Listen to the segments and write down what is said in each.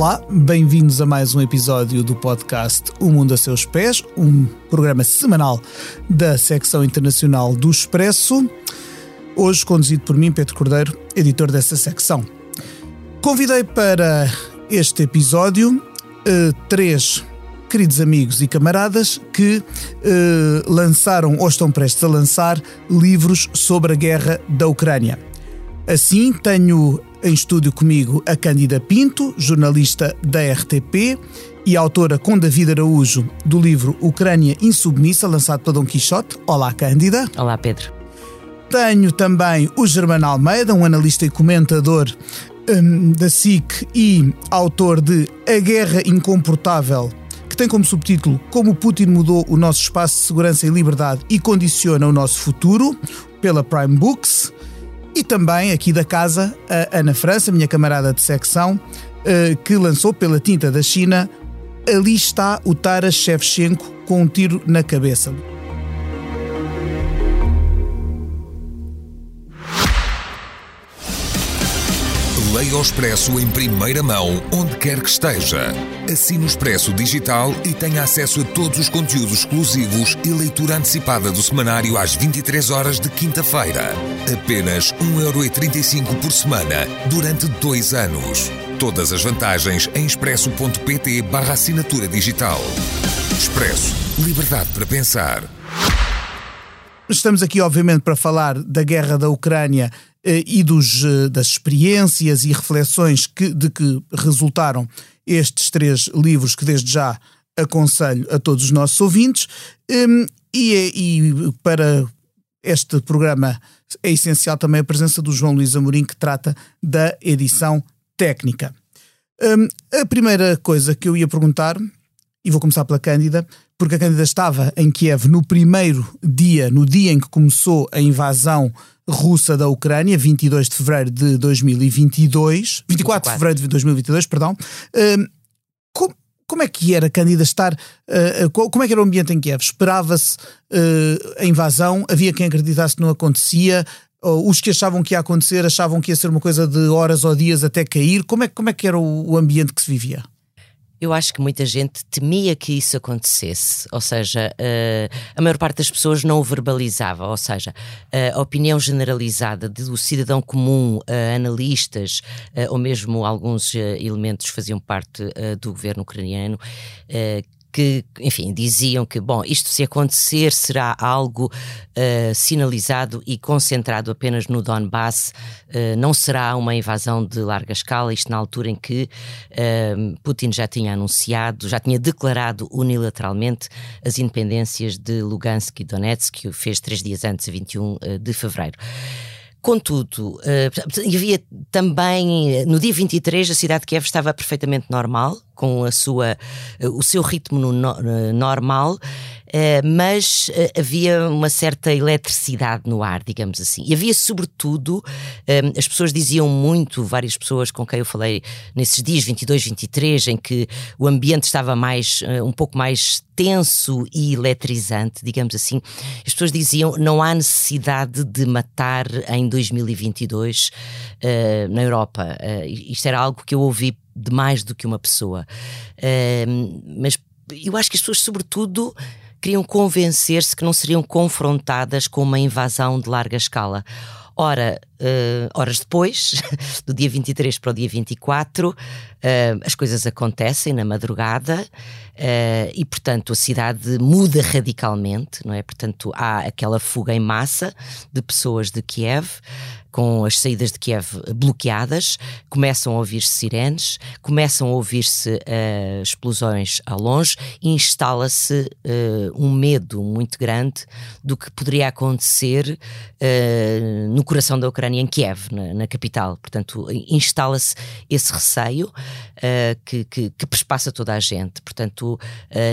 Olá, bem-vindos a mais um episódio do podcast O Mundo a Seus Pés, um programa semanal da secção internacional do Expresso. Hoje conduzido por mim, Pedro Cordeiro, editor dessa secção. Convidei para este episódio uh, três queridos amigos e camaradas que uh, lançaram ou estão prestes a lançar livros sobre a guerra da Ucrânia. Assim, tenho em estúdio comigo a Cândida Pinto, jornalista da RTP e autora com David Araújo do livro Ucrânia Insubmissa, lançado pela Dom Quixote. Olá, Cândida. Olá, Pedro. Tenho também o Germano Almeida, um analista e comentador um, da SIC e autor de A Guerra Incomportável, que tem como subtítulo Como Putin mudou o nosso espaço de segurança e liberdade e condiciona o nosso futuro, pela Prime Books. E também aqui da casa, a Ana França, minha camarada de secção, eh, que lançou pela tinta da China Ali está o Taras Shevchenko com um tiro na cabeça. Leia o Expresso em primeira mão, onde quer que esteja. Assine o Expresso Digital e tenha acesso a todos os conteúdos exclusivos e leitura antecipada do semanário às 23 horas de quinta-feira. Apenas 1,35€ por semana, durante dois anos. Todas as vantagens em expresso.pt barra assinatura digital. Expresso. Liberdade para pensar. Estamos aqui, obviamente, para falar da guerra da Ucrânia e dos, eh, das experiências e reflexões que, de que resultaram estes três livros que desde já aconselho a todos os nossos ouvintes. Um, e, é, e, para este programa é essencial também a presença do João Luís Amorim, que trata da edição técnica. Um, a primeira coisa que eu ia perguntar, e vou começar pela Cândida, porque a Cândida estava em Kiev no primeiro dia, no dia em que começou a invasão russa da Ucrânia, 22 de fevereiro de 2022, 24, 24. de fevereiro de 2022, perdão. Uh, como, como é que era, Cândida, estar. Uh, como é que era o ambiente em Kiev? Esperava-se uh, a invasão? Havia quem acreditasse que não acontecia? os que achavam que ia acontecer achavam que ia ser uma coisa de horas ou dias até cair? Como é, como é que era o, o ambiente que se vivia? Eu acho que muita gente temia que isso acontecesse, ou seja, uh, a maior parte das pessoas não o verbalizava, ou seja, uh, a opinião generalizada do cidadão comum, uh, analistas ou mesmo alguns elementos faziam parte do governo ucraniano que, enfim, diziam que, bom, isto se acontecer será algo uh, sinalizado e concentrado apenas no Donbass, uh, não será uma invasão de larga escala, isto na altura em que uh, Putin já tinha anunciado, já tinha declarado unilateralmente as independências de Lugansk e Donetsk, que o fez três dias antes, a 21 de fevereiro. Contudo, uh, havia também, no dia 23, a cidade de Kiev estava perfeitamente normal, com a sua, uh, o seu ritmo no, no, normal, mas havia uma certa eletricidade no ar, digamos assim. E havia, sobretudo, as pessoas diziam muito, várias pessoas com quem eu falei nesses dias 22, 23, em que o ambiente estava mais, um pouco mais tenso e eletrizante, digamos assim. As pessoas diziam não há necessidade de matar em 2022 uh, na Europa. Uh, isto era algo que eu ouvi de mais do que uma pessoa. Uh, mas eu acho que as pessoas, sobretudo, queriam convencer-se que não seriam confrontadas com uma invasão de larga escala. Ora, uh, horas depois, do dia 23 para o dia 24, uh, as coisas acontecem na madrugada. Uh, e, portanto, a cidade muda radicalmente, não é? Portanto, há aquela fuga em massa de pessoas de Kiev com as saídas de Kiev bloqueadas, começam a ouvir-se sirenes, começam a ouvir-se uh, explosões ao longe e instala-se uh, um medo muito grande do que poderia acontecer uh, no coração da Ucrânia, em Kiev, na, na capital. Portanto, instala-se esse receio que, que, que perspassa toda a gente. Portanto,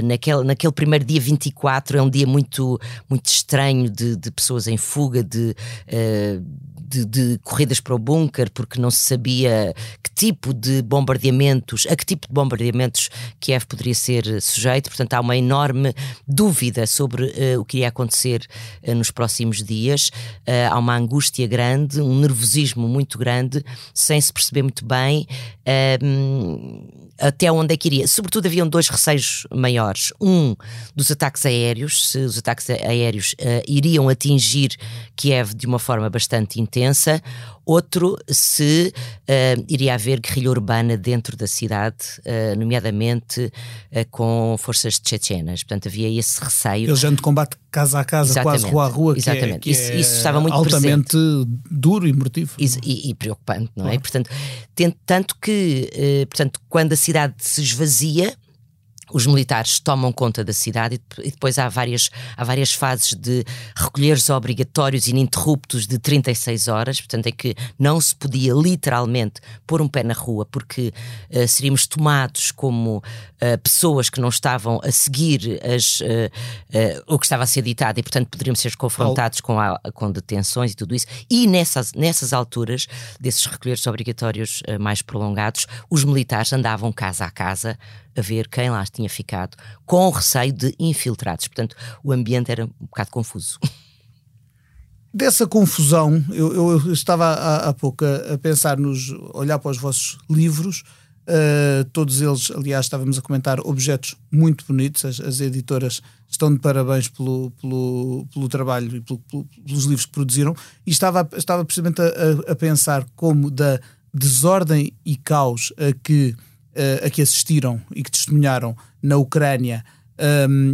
naquele, naquele primeiro dia 24 é um dia muito, muito estranho de, de pessoas em fuga, de de, de corridas para o bunker, porque não se sabia que tipo de bombardeamentos, a que tipo de bombardeamentos Kiev poderia ser sujeito. Portanto, há uma enorme dúvida sobre uh, o que iria acontecer uh, nos próximos dias. Uh, há uma angústia grande, um nervosismo muito grande, sem se perceber muito bem até onde é que iria. Sobretudo haviam dois receios maiores. Um dos ataques aéreos, se os ataques aéreos uh, iriam atingir Kiev de uma forma bastante intensa, outro se uh, iria haver guerrilha urbana dentro da cidade, uh, nomeadamente com forças tchetchenas. Portanto, havia esse receio. Eles de combate casa a casa, Exatamente. quase rua a rua, que é- Exatamente. Que isso, é isso, estava muito altamente presente. duro e mortivo. E, e, e preocupante, não é? claro. é? Portanto, tanto que, portanto, quando a cidade se esvazia, os militares tomam conta da cidade e depois há várias, há várias fases de recolheres obrigatórios ininterruptos de 36 horas, portanto é que não se podia literalmente pôr um pé na rua porque uh, seríamos tomados como uh, pessoas que não estavam a seguir as, uh, o que estava a ser ditado e portanto poderíamos ser confrontados com, a, com detenções e tudo isso. E nessas, nessas alturas desses recolheres obrigatórios mais prolongados os militares andavam casa a casa a ver quem lá tinha ficado, com receio de infiltrados. Portanto, o ambiente era um bocado confuso. Dessa confusão, eu, eu estava há, há pouco a, a, pensar nos olhar para os vossos livros, uh, todos eles, aliás, estávamos a comentar objetos muito bonitos, as, as editoras estão de parabéns pelo, pelo, pelo trabalho e pelo, pelo, pelos livros que produziram, e estava, estava precisamente a, a pensar como da desordem e caos a que a que assistiram e que testemunharam na Ucrânia um,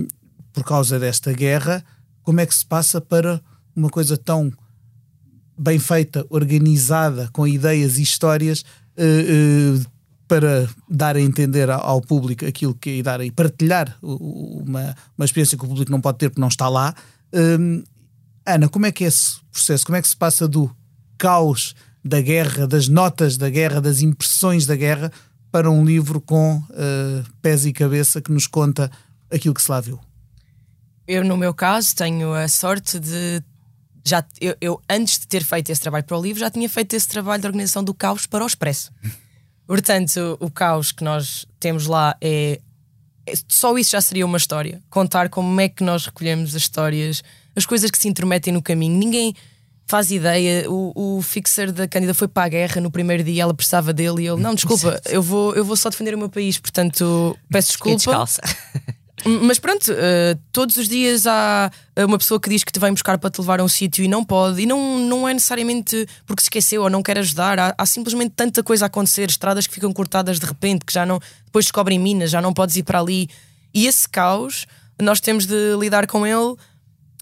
ehm, por causa desta guerra, como é que se passa para uma coisa tão bem feita, organizada, com ideias e histórias uh, uh, para dar a entender ao público aquilo que é dar e partilhar uma, uma experiência que o público não pode ter porque não está lá. Um, ehm, Ana, como é que é esse processo? Como é que se passa do caos da guerra, das notas da guerra, das impressões da guerra, para um livro com uh, pés e cabeça que nos conta aquilo que se lá viu? Eu, no meu caso, tenho a sorte de. Já, eu, eu, antes de ter feito esse trabalho para o livro, já tinha feito esse trabalho de organização do caos para o Expresso. Portanto, o, caos que nós temos lá é, é. Só isso já seria uma história. Contar como é que nós recolhemos as histórias, as coisas que se intrometem no caminho. Ninguém faz ideia. O, o fixer da Cândida foi para a guerra no primeiro dia, ela precisava dele e ele, não, desculpa, eu vou, eu vou só defender o meu país, portanto peço desculpa. Mas pronto, uh, todos os dias há uma pessoa que diz que te vem buscar para te levar a um sítio e não pode, e não, não é necessariamente porque se esqueceu ou não quer ajudar, há, há, simplesmente tanta coisa a acontecer, estradas que ficam cortadas de repente, que já não, depois descobrem minas, já não podes ir para ali. E esse caos, nós temos de lidar com ele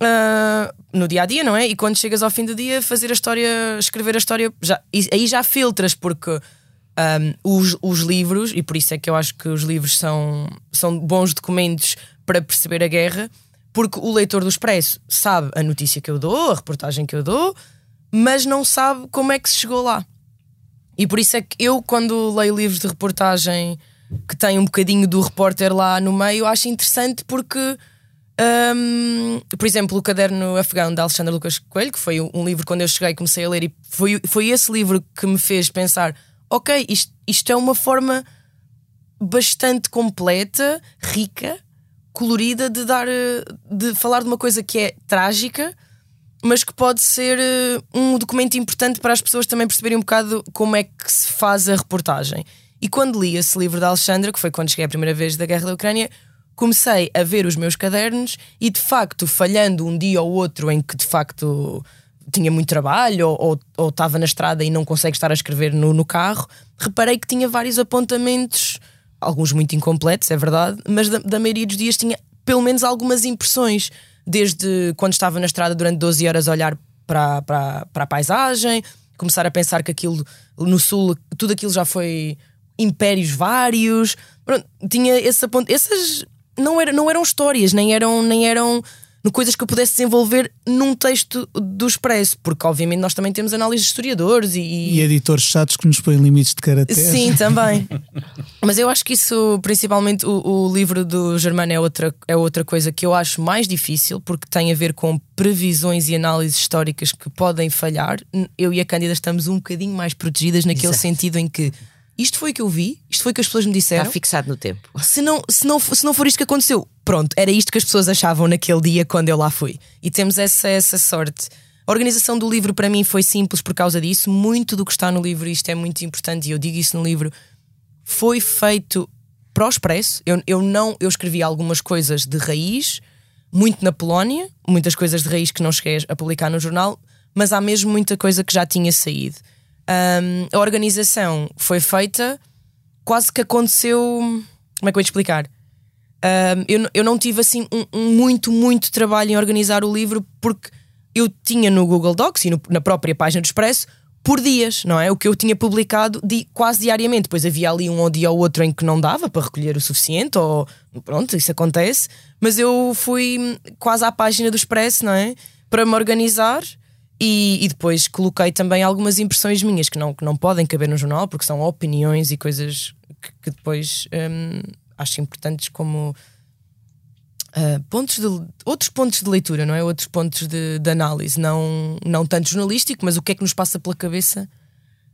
uh, no dia a dia, não é? E quando chegas ao fim do dia, fazer a história, escrever a história, já, aí já filtras, porque um, os, os livros, e por isso é que eu acho que os livros são, são bons documentos para perceber a guerra, porque o leitor do Expresso sabe a notícia que eu dou, a reportagem que eu dou, mas não sabe como é que se chegou lá. E por isso é que eu, quando leio livros de reportagem que têm um bocadinho do repórter lá no meio, acho interessante porque um, por exemplo, o Caderno Afegão de Alexandre Lucas Coelho, que foi um livro quando eu cheguei comecei a ler, e foi, foi esse livro que me fez pensar: ok, isto, isto é uma forma bastante completa, rica, colorida de dar de falar de uma coisa que é trágica, mas que pode ser eh, um documento importante para as pessoas também perceberem um bocado como é que se faz a reportagem. E quando li esse livro da Alexandra, que foi quando cheguei a primeira vez da Guerra da Ucrânia, comecei a ver os meus cadernos e de facto, falhando um dia ou outro em que de facto tinha muito trabalho ou, ou, estava na estrada e não consegue estar a escrever no, no carro, reparei que tinha vários apontamentos, alguns muito incompletos, é verdade, mas da, da maioria dos dias tinha pelo menos algumas impressões, desde quando estava na estrada durante 12 horas a olhar para, para, para a paisagem, começar a pensar que aquilo no sul, tudo aquilo já foi impérios vários. Pronto, tinha esse aponto, essas não, era, não eram histórias, nem eram, nem eram coisas que eu pudesse desenvolver num texto do Expresso, porque obviamente nós também temos análises de historiadores e, e editores chatos que nos põem limites de caracteres. Sim, também. Mas eu acho que isso, principalmente o, o, livro do Germano, é outra, é outra coisa que eu acho mais difícil, porque tem a ver com previsões e análises históricas que podem falhar. Eu e a Cândida estamos um bocadinho mais protegidas naquele Exato. sentido em que isto foi o que eu vi, isto foi o que as pessoas me disseram. Está fixado no tempo. Se não, se não, se não for isto que aconteceu, pronto, era isto que as pessoas achavam naquele dia quando eu lá fui. E temos essa, essa sorte. A organização do livro para mim foi simples por causa disso. Muito do que está no livro, isto é muito importante e eu digo isso no livro, foi feito para o Expresso. Eu, eu não eu escrevi algumas coisas de raiz, muito na Polónia, muitas coisas de raiz que não cheguei a publicar no jornal, mas há mesmo muita coisa que já tinha saído. Um, a organização foi feita, quase que aconteceu. Como é que eu vou explicar? Um, eu, eu não tive assim um, um, muito, muito trabalho em organizar o livro porque eu tinha no Google Docs e no, na própria página do Expresso por dias, não é? O que eu tinha publicado di, quase diariamente. Depois havia ali um dia ou outro em que não dava para recolher o suficiente, ou pronto, isso acontece. Mas eu fui quase à página do Expresso, não é? Para me organizar e, e, depois coloquei também algumas impressões minhas que não, que não podem caber no jornal, porque são opiniões e coisas que, que depois hum, acho importantes como uh, pontos de, outros pontos de leitura, não é? Outros pontos de, de, análise, não, não tanto jornalístico, mas o que é que nos passa pela cabeça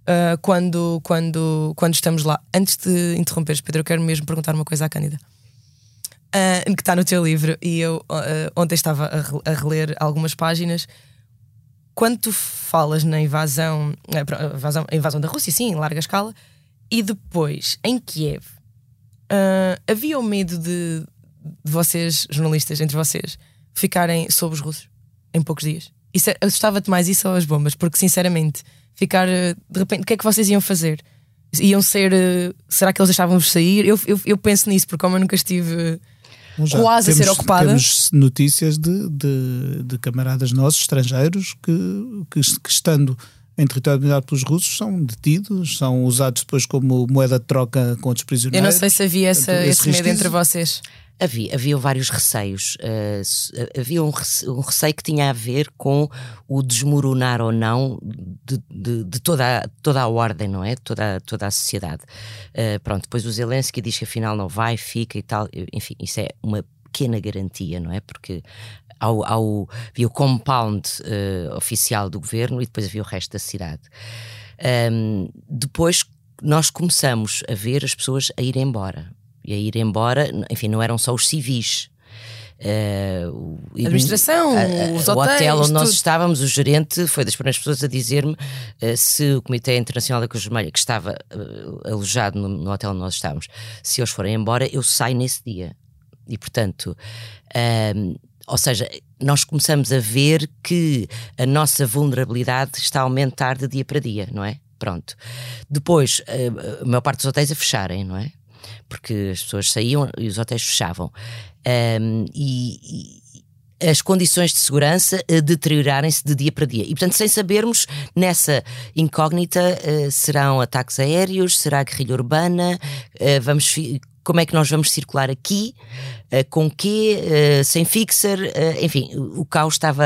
uh, quando, quando, quando estamos lá. Antes de interromperes, Pedro, eu quero mesmo perguntar uma coisa à Cândida. Uh, que está no teu livro, e eu ontem estava a, a reler algumas páginas quando tu falas na invasão, a invasão, a invasão da Rússia, sim, em larga escala, e depois em Kiev, uh, havia o medo de, de, vocês, jornalistas, entre vocês, ficarem sob os russos em poucos dias? Isso, é, assustava-te mais isso ou as bombas? Porque sinceramente, ficar de repente, o que é que vocês iam fazer? Iam ser. Será que eles deixavam-vos sair? Eu, eu, eu penso nisso, porque como eu nunca estive já quase temos, a ser ocupada. Temos notícias de, de, de camaradas nossos, estrangeiros, que, que, que, estando em território dominado pelos russos são detidos, são usados depois como moeda de troca com outros prisioneiros. Eu não sei se havia essa, esse, esse medo entre vocês. Havia, havia vários receios. Uh, havia um receio, um receio, que tinha a ver com o desmoronar ou não de, de, de toda, a, toda a ordem, não é? Toda, toda a sociedade. Uh, pronto, depois o Zelensky diz que afinal não vai, fica e tal. Enfim, isso é uma pequena garantia, não é? Porque ao, ao, havia o compound uh, oficial do governo e depois havia o resto da cidade. Um, depois nós começamos a ver as pessoas a ir embora e a ir embora, enfim, não eram só os civis. Uh, administração, os hotéis, o hotel onde tudo. nós estávamos, o gerente foi das primeiras pessoas a dizer-me uh, se o Comitê Internacional da Cruz Vermelha, que estava uh, alojado no, no, hotel onde nós estávamos, se eles forem embora, eu saio nesse dia. E portanto, ou seja, nós começamos a ver que a nossa vulnerabilidade está a aumentar de dia para dia, não é? Pronto. Depois, a maior parte dos hotéis a fecharem, não é? Porque as pessoas saíam e os hotéis fechavam. Um, e, e as condições de segurança uh, deteriorarem-se de dia para dia. E, portanto, sem sabermos, nessa incógnita, uh, serão ataques aéreos, será guerrilha urbana, uh, vamos como é que nós vamos circular aqui, com quê, sem fixer, enfim, o caos estava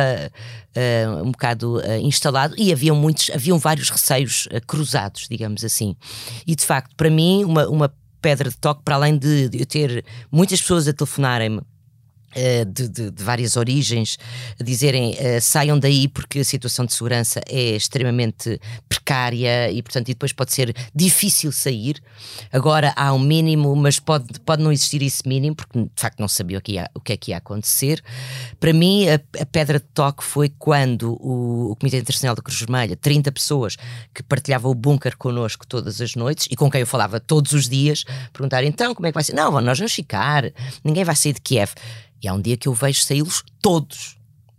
um bocado instalado e haviam muitos, haviam vários receios cruzados, digamos assim. E de facto, para mim, uma, uma pedra de toque, para além de, de eu ter muitas pessoas a telefonarem-me eh, de, de, de, várias origens dizerem uh, saiam daí porque a situação de segurança é extremamente precária e portanto e depois pode ser difícil sair. Agora há um mínimo mas pode, pode não existir esse mínimo porque de facto não sabia o que, ia, o que é que ia acontecer. Para mim a, a pedra de toque foi quando o, o, Comitê Internacional da Cruz Vermelha 30 pessoas que partilhavam o bunker connosco todas as noites e com quem eu falava todos os dias perguntar então como é que vai ser? Não, nós vamos ficar ninguém vai sair de Kiev. E há um dia que eu vejo saí-los todos,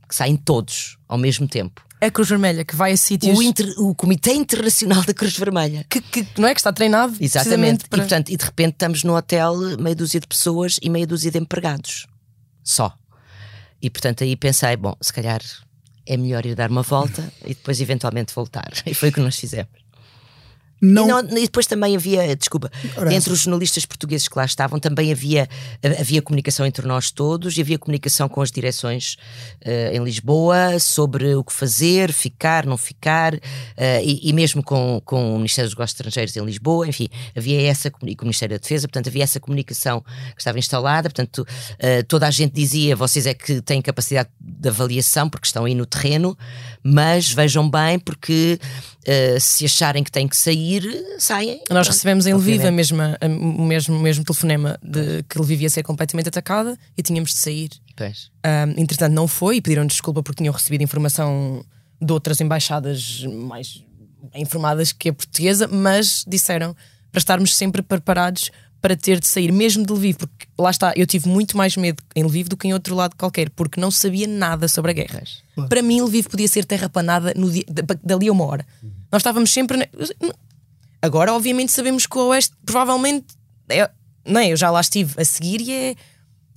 que saem todos ao mesmo tempo. A Cruz Vermelha que vai a sítios. O, inter, o Comitê Internacional da Cruz Vermelha. Que, que, não é que está treinado? Exatamente. Para... E, portanto, e de repente estamos no hotel, meia dúzia de pessoas e meia dúzia de empregados. Só. E portanto aí pensei, bom, se calhar é melhor ir dar uma volta e depois eventualmente voltar. E foi o que nós fizemos. Não... E, não, e, depois também havia, desculpa, Ora, entre os jornalistas portugueses que lá estavam, também havia, havia comunicação entre nós todos e havia comunicação com as direções uh, em Lisboa sobre o que fazer, ficar, não ficar, uh, e, e, mesmo com, com o Ministério dos Negócios Estrangeiros em Lisboa, enfim, havia essa, e com o Ministério da Defesa, portanto, havia essa comunicação que estava instalada, portanto, uh, toda a gente dizia, vocês é que têm capacidade de avaliação, porque estão aí no terreno, mas vejam bem, porque se acharem que têm que sair, saem. Nós recebemos em Lviv o mesmo, mesmo telefonema de que Lviv ia ser completamente atacada e tínhamos de sair. Um, entretanto, não foi e pediram desculpa porque tinham recebido informação de outras embaixadas mais informadas que a portuguesa, mas disseram para estarmos sempre preparados para ter de sair mesmo de Lviv, porque lá está, eu tive muito mais medo em Lviv do que em outro lado qualquer, porque não sabia nada sobre a guerra. Claro. Para mim, Lviv podia ser terrapanada no dia, dali a uma hora. Uhum. Nós estávamos sempre. Na... Agora, obviamente, sabemos que o Oeste provavelmente. É, não é? Eu já lá estive a seguir e é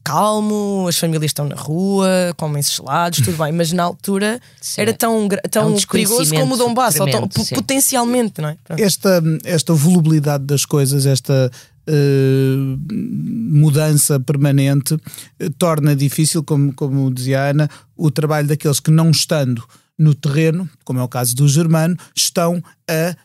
calmo, as famílias estão na rua, comem gelados, tudo bem, mas na altura Sim. era tão, tão é um perigoso como o Donbass, ou tão, potencialmente, não é? Esta, esta volubilidade das coisas, esta mudança permanente, uh, torna difícil, como, como dizia a Ana, o trabalho daqueles que não estando no terreno, como é o caso do Germano, estão a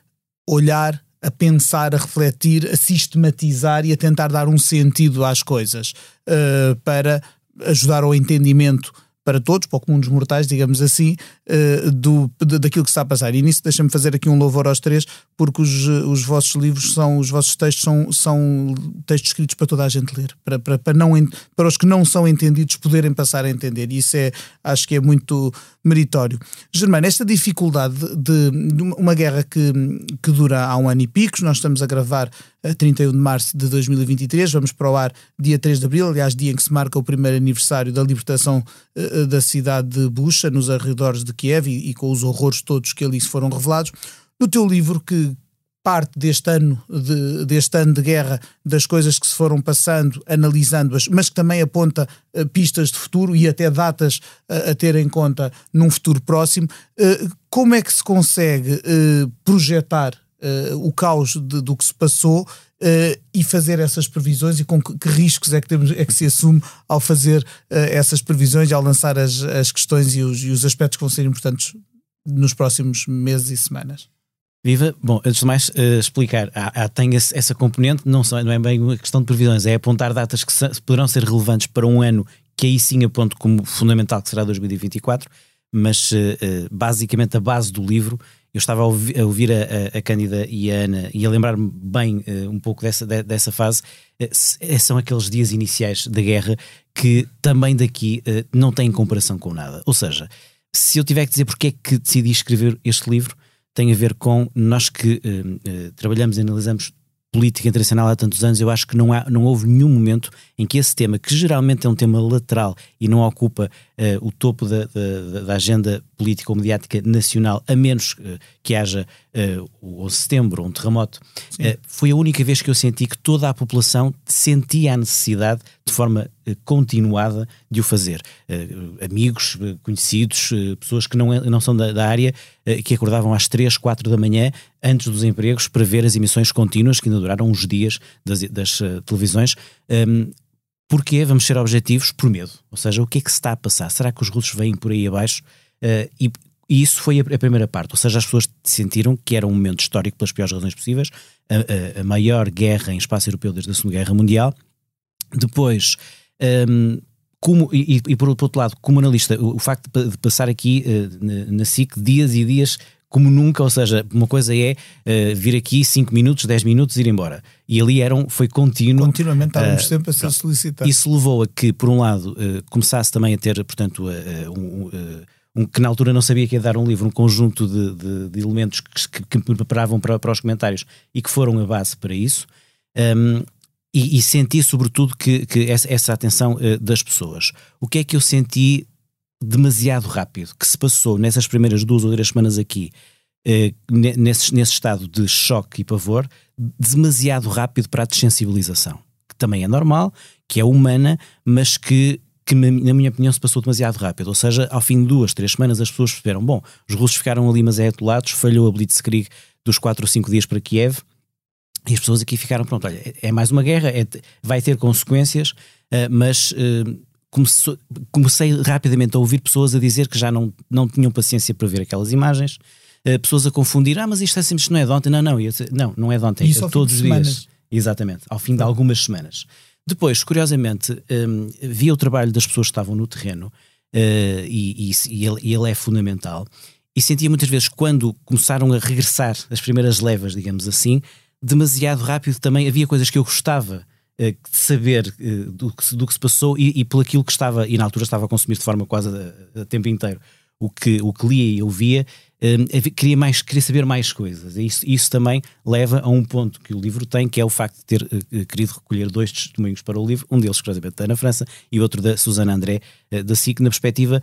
olhar a pensar, a refletir, a sistematizar e a tentar dar um sentido às coisas uh, para ajudar ao entendimento para todos, para o comum dos mortais, digamos assim, uh, do, daquilo que está a passar. E nisso deixa-me fazer aqui um louvor aos três, porque os, os vossos livros são, os vossos textos são, são textos escritos para toda a gente ler, para, para, para, não, para os que não são entendidos poderem passar a entender. E isso é, acho que é muito meritório. Germano, esta dificuldade de, de uma guerra que, que dura há um ano e picos, nós estamos a gravar 31 de março de 2023, vamos para o ar dia 3 de abril, aliás, dia em que se marca o primeiro aniversário da libertação uh, da cidade de Bucha, nos arredores de Kiev, e, e, com os horrores todos que ali se foram revelados. No teu livro, que parte deste ano de, deste ano de guerra, das coisas que se foram passando, analisando-as, mas que também aponta uh, pistas de futuro e até datas uh, a ter em conta num futuro próximo. Uh, como é que se consegue projetar uh, o caos de, do que se passou uh, e fazer essas previsões e com que, que, riscos é que, temos, é que se assume ao fazer uh, essas previsões e ao lançar as, as questões e os, e os aspectos que vão ser importantes nos próximos meses e semanas. Viva, bom, antes de mais uh, explicar, há, há, tem esse, essa componente, não, só, não é bem uma questão de previsões, é apontar datas que se, poderão ser relevantes para um ano que aí sim aponto como fundamental, que será 2024, mas uh, basicamente a base do livro eu estava a ouvir, a, a, a, Cândida e a Ana e a lembrar-me bem uh, um pouco dessa, de, dessa fase. Uh, são aqueles dias iniciais da guerra que também daqui uh, não têm comparação com nada. Ou seja, se eu tiver que dizer porque é que decidi escrever este livro, tem a ver com nós que trabalhamos e analisamos política internacional há tantos anos, eu acho que não, há, não houve nenhum momento em que esse tema, que geralmente é um tema lateral e não ocupa uh, o topo da, da, da, agenda política ou mediática nacional, a menos uh, que haja uh, o 11 de setembro, um terremoto, foi a única vez que eu senti que toda a população sentia a necessidade de forma continuada de o fazer. amigos, conhecidos, pessoas que não, é, não são da, da área, que acordavam às 3, 4 da manhã antes dos empregos para ver as emissões contínuas que ainda duraram uns dias das, das televisões. Um, Porquê? Vamos ser objetivos por medo. Ou seja, o que é que se está a passar? Será que os russos vêm por aí abaixo? Uh, e, e, isso foi a, a, primeira parte. Ou seja, as pessoas sentiram que era um momento histórico pelas piores razões possíveis, a, a, a maior guerra em espaço europeu desde a Segunda Guerra Mundial. Depois, um, como, e, e, por outro lado, como analista, o, o facto de, de passar aqui uh, na, na SIC dias e dias como nunca, ou seja, uma coisa é uh, vir aqui 5 minutos, 10 minutos e ir embora. E ali eram, foi contínuo. Continuamente estávamos uh, sempre a ser solicitados. Isso levou a que, por um lado, uh, começasse também a ter, portanto, um, um, que na altura não sabia que ia dar um livro, um conjunto de, de, de elementos que, que, me preparavam para, para, os comentários e que foram a base para isso. Um, e, e, senti, sobretudo, que, que essa, essa atenção das pessoas. O que é que eu senti demasiado rápido, que se passou nessas primeiras duas ou três semanas aqui, eh, nesse, nesse estado de choque e pavor, demasiado rápido para a desensibilização, que também é normal, que é humana, mas que, que na minha opinião se passou demasiado rápido. Ou seja, ao fim de duas, três semanas as pessoas perceberam, bom, os russos ficaram ali mas é atolados, falhou a Blitzkrieg dos quatro ou cinco dias para Kiev, e as pessoas aqui ficaram, pronto, olha, é, é mais uma guerra, é, vai ter consequências, uh, mas... Uh, comecei, comecei rapidamente a ouvir pessoas a dizer que já não, não tinham paciência para ver aquelas imagens, uh, pessoas a confundir, ah, mas isto é simples, não é de ontem, não, não, eu, não, não é de ontem, é todos os dias. Exatamente, ao fim de algumas semanas. Depois, curiosamente, um, vi o trabalho das pessoas que estavam no terreno uh, e, e, e, ele, e ele é fundamental. E sentia muitas vezes, quando começaram a regressar as primeiras levas, digamos assim, demasiado rápido também. Havia coisas que eu gostava de saber uh, do, que, do que se passou e, e por aquilo que estava, e na altura estava a consumir de forma quase a, a tempo inteiro, o que, o que lia e ouvia, uh, queria, mais, queria saber mais coisas. E isso, isso também leva a um ponto que o livro tem, que é o facto de ter uh, querido recolher dois testemunhos para o livro, um deles, curiosamente, da Ana França e outro da Susana André, uh, da SIC, na perspectiva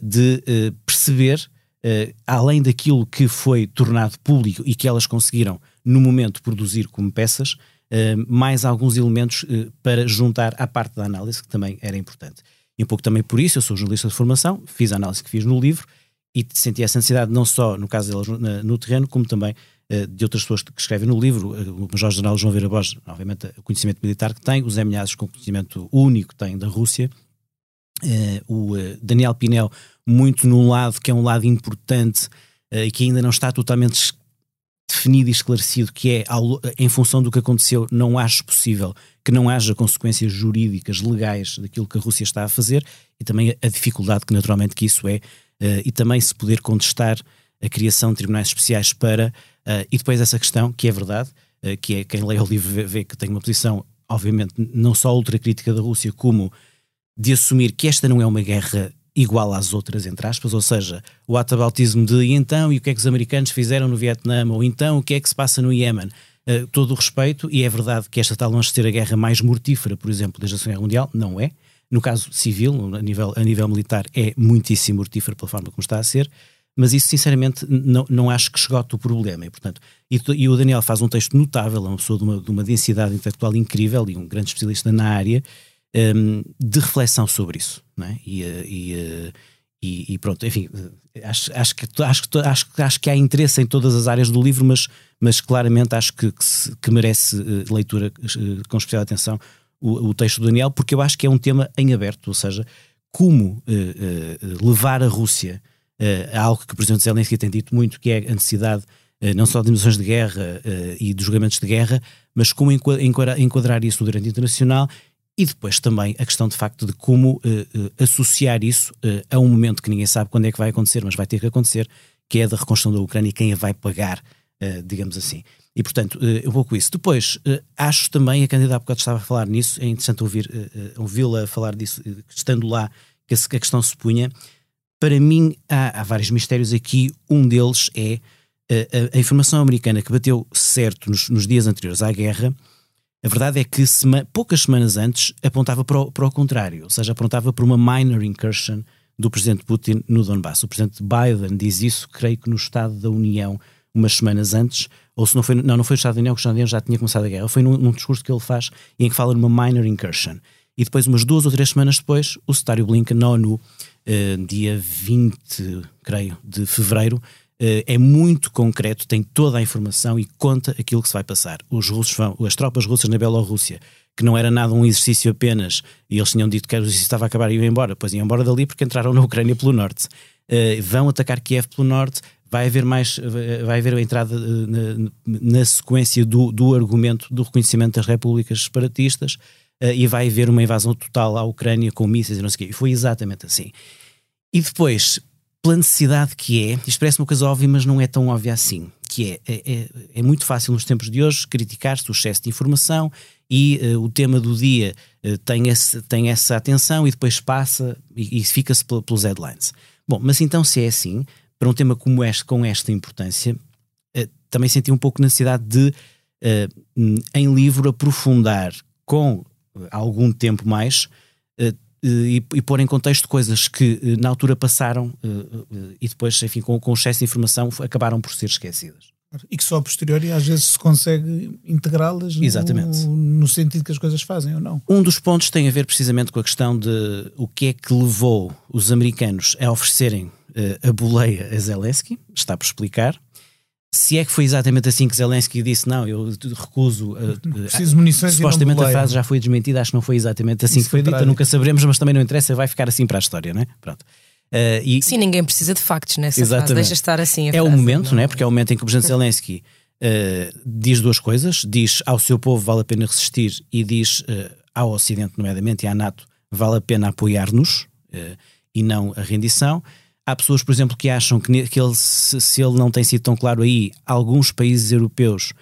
de perceber, além daquilo que foi tornado público e que elas conseguiram, no momento, produzir como peças, mais alguns elementos para juntar à parte da análise, que também era importante. E um pouco também por isso, eu sou jornalista de formação, fiz a análise que fiz no livro e senti essa necessidade não só no caso delas no, no terreno, como também de outras pessoas que escrevem no livro, o Major-General João Vera Borges, obviamente o conhecimento militar que tem, o Zé com conhecimento único que tem da Rússia, o Daniel Pinel muito num lado que é um lado importante e que ainda não está totalmente definido e esclarecido, que é em função do que aconteceu, não acho possível que não haja consequências jurídicas, legais daquilo que a Rússia está a fazer e também a dificuldade que naturalmente que isso é uh, e também se poder contestar a criação de tribunais especiais para uh, e depois essa questão que é verdade uh, que é quem lê o livro vê, vê que tem uma posição obviamente não só ultra crítica da Rússia como de assumir que esta não é uma guerra igual às outras, entre aspas, ou seja, o atabautismo de e então, e o que é que os americanos fizeram no Vietnã, ou então o que é que se passa no Iémen. Uh, todo o respeito, e é verdade que esta está longe de ser a guerra mais mortífera, por exemplo, desde a Segunda Guerra Mundial, não é. No caso civil, a nível, a nível militar, é muitíssimo mortífera pela forma como está a ser, mas isso sinceramente não, não acho que esgote o problema. E, portanto, e, e, o Daniel faz um texto notável, é uma pessoa de uma, de uma densidade intelectual incrível e um grande especialista na área, um, de reflexão sobre isso. Não é? e, eh, e, eh, e, e, pronto, enfim, eh, acho, acho, que, acho, que, acho, acho que há interesse em todas as áreas do livro, mas, mas claramente acho que, que, se, que merece leitura com especial atenção o, o, texto do Daniel, porque eu acho que é um tema em aberto, ou seja, como uh, uh, levar a Rússia uh, a algo que o Presidente Zelensky tem dito muito, que é a necessidade não só de dimensões de guerra e de julgamentos de guerra, mas como enquadrar isso no direito internacional e depois também a questão de facto de como uh, uh, associar isso uh, a um momento que ninguém sabe quando é que vai acontecer, mas vai ter que acontecer, que é da reconstrução da Ucrânia e quem a vai pagar, digamos assim. E portanto, um pouco isso. Depois, acho também, a candidata há bocado estava a falar nisso, é interessante ouvir, ouvi-la falar disso, estando lá, que a questão se punha. Para mim, há, há vários mistérios aqui. Um deles é a, a, informação americana que bateu certo nos, nos dias anteriores à guerra a verdade é que sema, poucas semanas antes apontava para o, para o contrário, ou seja, apontava para uma minor incursion do presidente Putin no Donbass. O presidente Biden diz isso, creio que no Estado da União, umas semanas antes, ou se não foi, não, não foi no Estado da União, que o Estado da União já tinha começado a guerra, foi num, num discurso que ele faz em que fala numa minor incursion. E depois, umas duas ou três semanas depois, o secretário Blinken na ONU, eh, dia 20, creio, de fevereiro, é muito concreto, tem toda a informação e conta aquilo que se vai passar. Os russos vão, as tropas russas na Bielorrússia, que não era nada um exercício apenas, e eles tinham dito que o exercício estava a acabar e iam embora, pois iam embora dali porque entraram na Ucrânia pelo norte. Uh, vão atacar Kiev pelo norte, vai haver mais, vai haver a entrada na, na, sequência do, do argumento do reconhecimento das repúblicas separatistas e vai haver uma invasão total à Ucrânia com mísseis e não sei o quê. E foi exatamente assim. E depois, pela necessidade que é, isto parece uma coisa óbvia, mas não é tão óbvia assim, que é, é, é, é muito fácil nos tempos de hoje criticar-se o excesso de informação e uh, o tema do dia uh, tem, esse, tem essa atenção e depois passa e, e fica-se pelos headlines. Bom, mas então se é assim, para um tema como este, com esta importância, uh, também senti um pouco necessidade de, em livro, aprofundar com algum tempo mais e, e, pôr em contexto coisas que eh, na altura passaram eh, e depois, enfim, com, com excesso de informação acabaram por ser esquecidas. E que só a posteriori às vezes se consegue integrá-las no, no, sentido que as coisas fazem ou não. Um dos pontos tem a ver precisamente com a questão de o que é que levou os americanos a oferecerem uh, a boleia a Zelensky, está por explicar, se é que foi exatamente assim que Zelensky disse, não, eu recuso. Uh, Preciso munições Supostamente a frase já foi desmentida, acho que não foi exatamente assim Isso que foi dita, nunca saberemos, mas também não interessa, vai ficar assim para a história, não é? Pronto. Uh, e... Sim, ninguém precisa de factos nessa exatamente. frase, deixa estar assim. é frase, o momento, não é? Porque é o momento em que o presidente Zelensky uh, diz duas coisas: diz ao seu povo vale a pena resistir, e diz ao Ocidente, nomeadamente, e à NATO, vale a pena apoiar-nos e não a rendição. Há pessoas, por exemplo, que acham que, que ele, se, se, ele não tem sido tão claro aí, alguns países europeus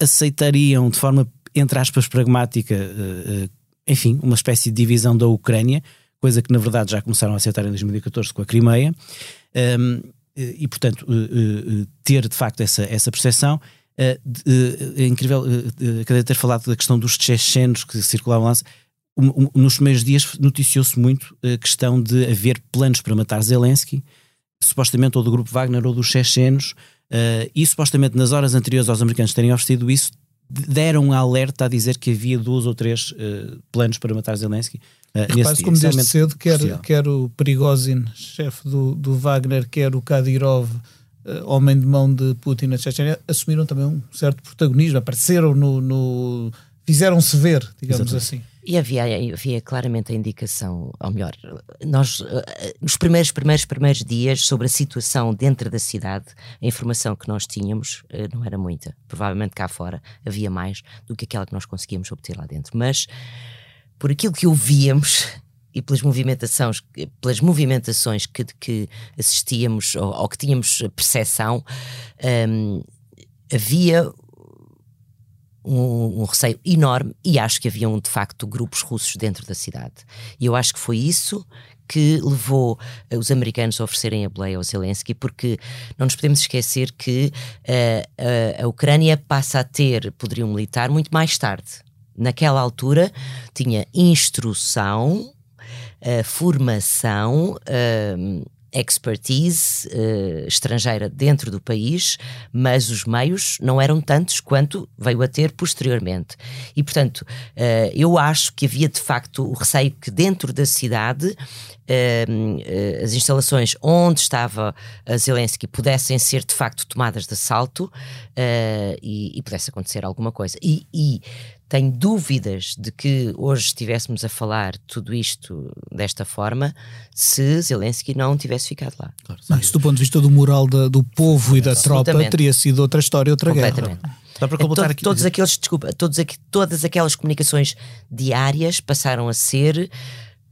aceitariam de forma, entre aspas, pragmática, uh, uh, enfim, uma espécie de divisão da Ucrânia, coisa que na verdade já começaram a aceitar em 2014 com a Crimeia. Um, e, portanto, ter de facto essa, essa percepção. é incrível uh, ter falado da questão dos chechenos que circulavam lá. Um, um, nos primeiros dias noticiou-se muito a questão de haver planos para matar Zelensky, supostamente ou do grupo Wagner ou dos chechenos, uh, e supostamente nas horas anteriores aos americanos terem oferecido isso, deram um alerta a dizer que havia dois ou três uh, planos para matar Zelensky. Uh, Repare-se como desde cedo, quer, quer o Prigozhin, chefe do, do Wagner, quer o Kadyrov, uh, homem de mão de Putin na Chechênia, assumiram também um certo protagonismo, apareceram no. no fizeram-se ver, digamos Exatamente. assim. E havia, havia claramente a indicação, ou melhor, nós, nos primeiros, primeiros, primeiros dias, sobre a situação dentro da cidade, a informação que nós tínhamos eh, não era muita. Provavelmente cá fora havia mais do que aquela que nós conseguíamos obter lá dentro. Mas, por aquilo que ouvíamos e pelas movimentações, pelas movimentações que, que assistíamos ou, ou que tínhamos percepção, um, havia um, um, receio enorme e acho que haviam de facto grupos russos dentro da cidade. E eu acho que foi isso que levou uh, os americanos a oferecerem a boleia ao Zelensky, porque não nos podemos esquecer que uh, uh, a Ucrânia passa a ter poderio militar muito mais tarde. Naquela altura tinha instrução, formação expertise uh, estrangeira dentro do país, mas os meios não eram tantos quanto veio a ter posteriormente. E, portanto, uh, eu acho que havia de facto o receio que dentro da cidade uh, as instalações onde estava a Zelensky pudessem ser de facto tomadas de assalto e, e, pudesse acontecer alguma coisa. E, e tenho dúvidas de que hoje estivéssemos a falar tudo isto desta forma se Zelensky não tivesse ficado lá. Claro, não, isso do ponto de vista do moral da, do povo e da tropa teria sido outra história, outra guerra. Dá para completar aqui. Todos aqueles, desculpa, todos aqui, todas aquelas comunicações diárias passaram a ser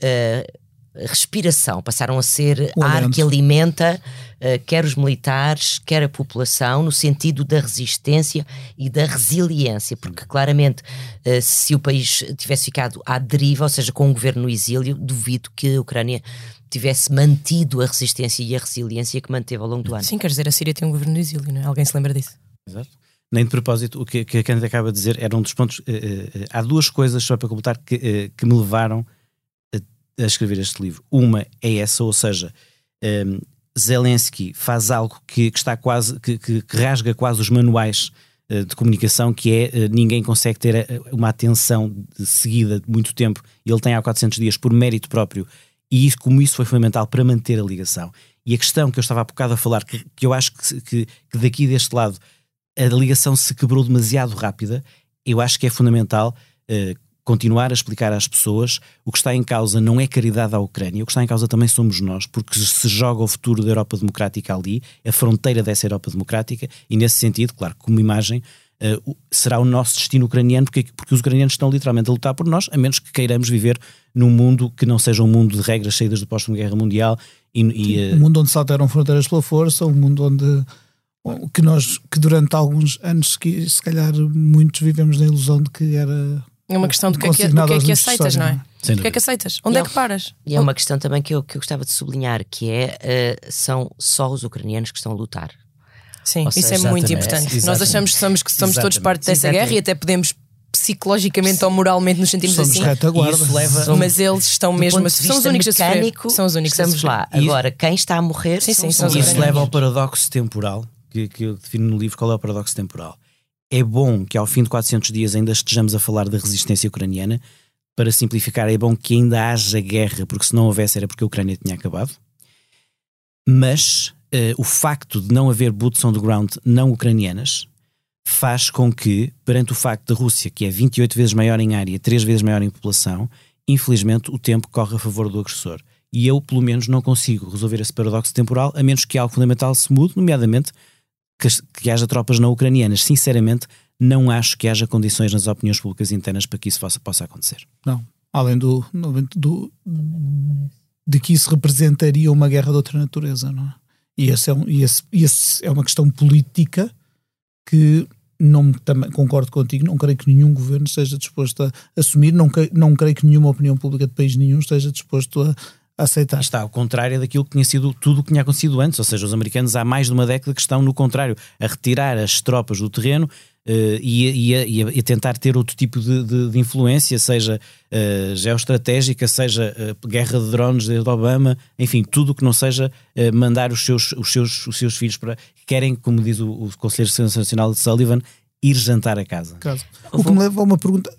uh, respiração, passaram a ser o ar que alimenta uh, quer os militares, quer a população, no sentido da resistência e da resiliência, porque claramente uh, se o país tivesse ficado à deriva, ou seja, com um governo no exílio, duvido que a Ucrânia tivesse mantido a resistência e a resiliência que manteve ao longo do ano. Sim, quer dizer, a Síria tem um governo no exílio, não é? Alguém se lembra disso? Exato. Nem de propósito, o que, que a Cândida acaba de dizer era um dos pontos. Uh, há duas coisas, só para completar, que, que me levaram a escrever este livro. Uma é essa, ou seja, um, Zelensky faz algo que, que está quase, que, que, rasga quase os manuais uh, de comunicação, que é uh, ninguém consegue ter uh, uma atenção seguida de muito tempo, ele tem há 400 dias por mérito próprio, e isso, como isso foi fundamental para manter a ligação. E a questão que eu estava há bocado a falar, que, que eu acho que, que, que daqui deste lado a ligação se quebrou demasiado rápida, eu acho que é fundamental continuar a explicar às pessoas o que está em causa não é caridade à Ucrânia, o que está em causa também somos nós, porque se joga o futuro da Europa Democrática ali, a fronteira dessa Europa Democrática, e nesse sentido, claro, como imagem, uh, será o nosso destino ucraniano, porque, porque os ucranianos estão literalmente a lutar por nós, a menos que queiramos viver num mundo que não seja um mundo de regras saídas do pós-Segunda Guerra Mundial. E, e uh... Um mundo onde saltaram fronteiras pela força, um mundo onde que nós que durante alguns anos se calhar muitos vivemos na ilusão de que era é uma questão do que é que, do que, é que aceitas, não é? Sem do que é que aceitas? Onde é, é, que paras? E é uma questão também que eu, que eu gostava de sublinhar, que é uh, são só os ucranianos que estão a lutar. Sim, Ou isso seja, é muito importante. Exatamente. Nós achamos que somos, que somos todos parte dessa exatamente. guerra e até podemos psicologicamente ou moralmente nos sentimos Somos assim. Retaguarda. Leva, mas eles estão mesmo assim. São os únicos mecânico, a São os únicos estamos lá. Agora, quem está a morrer sim, sim, são Isso leva ao paradoxo temporal, que, que eu defino no livro qual é o paradoxo temporal é bom que ao fim de 400 dias ainda estejamos a falar da resistência ucraniana. Para simplificar, é bom que ainda haja guerra, porque se não houvesse era porque a Ucrânia tinha acabado. Mas uh, o facto de não haver boots on the ground não ucranianas faz com que, perante o facto da Rússia, que é 28 vezes maior em área, 3 vezes maior em população, infelizmente o tempo corre a favor do agressor. E eu, pelo menos, não consigo resolver esse paradoxo temporal, a menos que algo fundamental se mude, nomeadamente que, que haja tropas não ucranianas. Sinceramente, não acho que haja condições nas opiniões públicas internas para que isso possa, possa acontecer. Não. Além do, do, de que isso representaria uma guerra de outra natureza, não é? E esse é, um, esse, esse é uma questão política que não também concordo contigo, não creio que nenhum governo esteja disposto a assumir, não, não creio que nenhuma opinião pública de país nenhum esteja disposto a aceitar. Está ao contrário daquilo que tinha sido tudo o que tinha acontecido antes, ou seja, os americanos há mais de uma década que estão no contrário, a retirar as tropas do terreno Uh, e, a, e, a, e, a, tentar ter outro tipo de, de, de influência, seja uh, geoestratégica, seja uh, guerra de drones de Obama, enfim, tudo que não seja mandar os seus, os, seus, os seus filhos para. Querem, como diz o, o Conselheiro Nacional de Sullivan, ir jantar a casa. O que me leva a uma pergunta.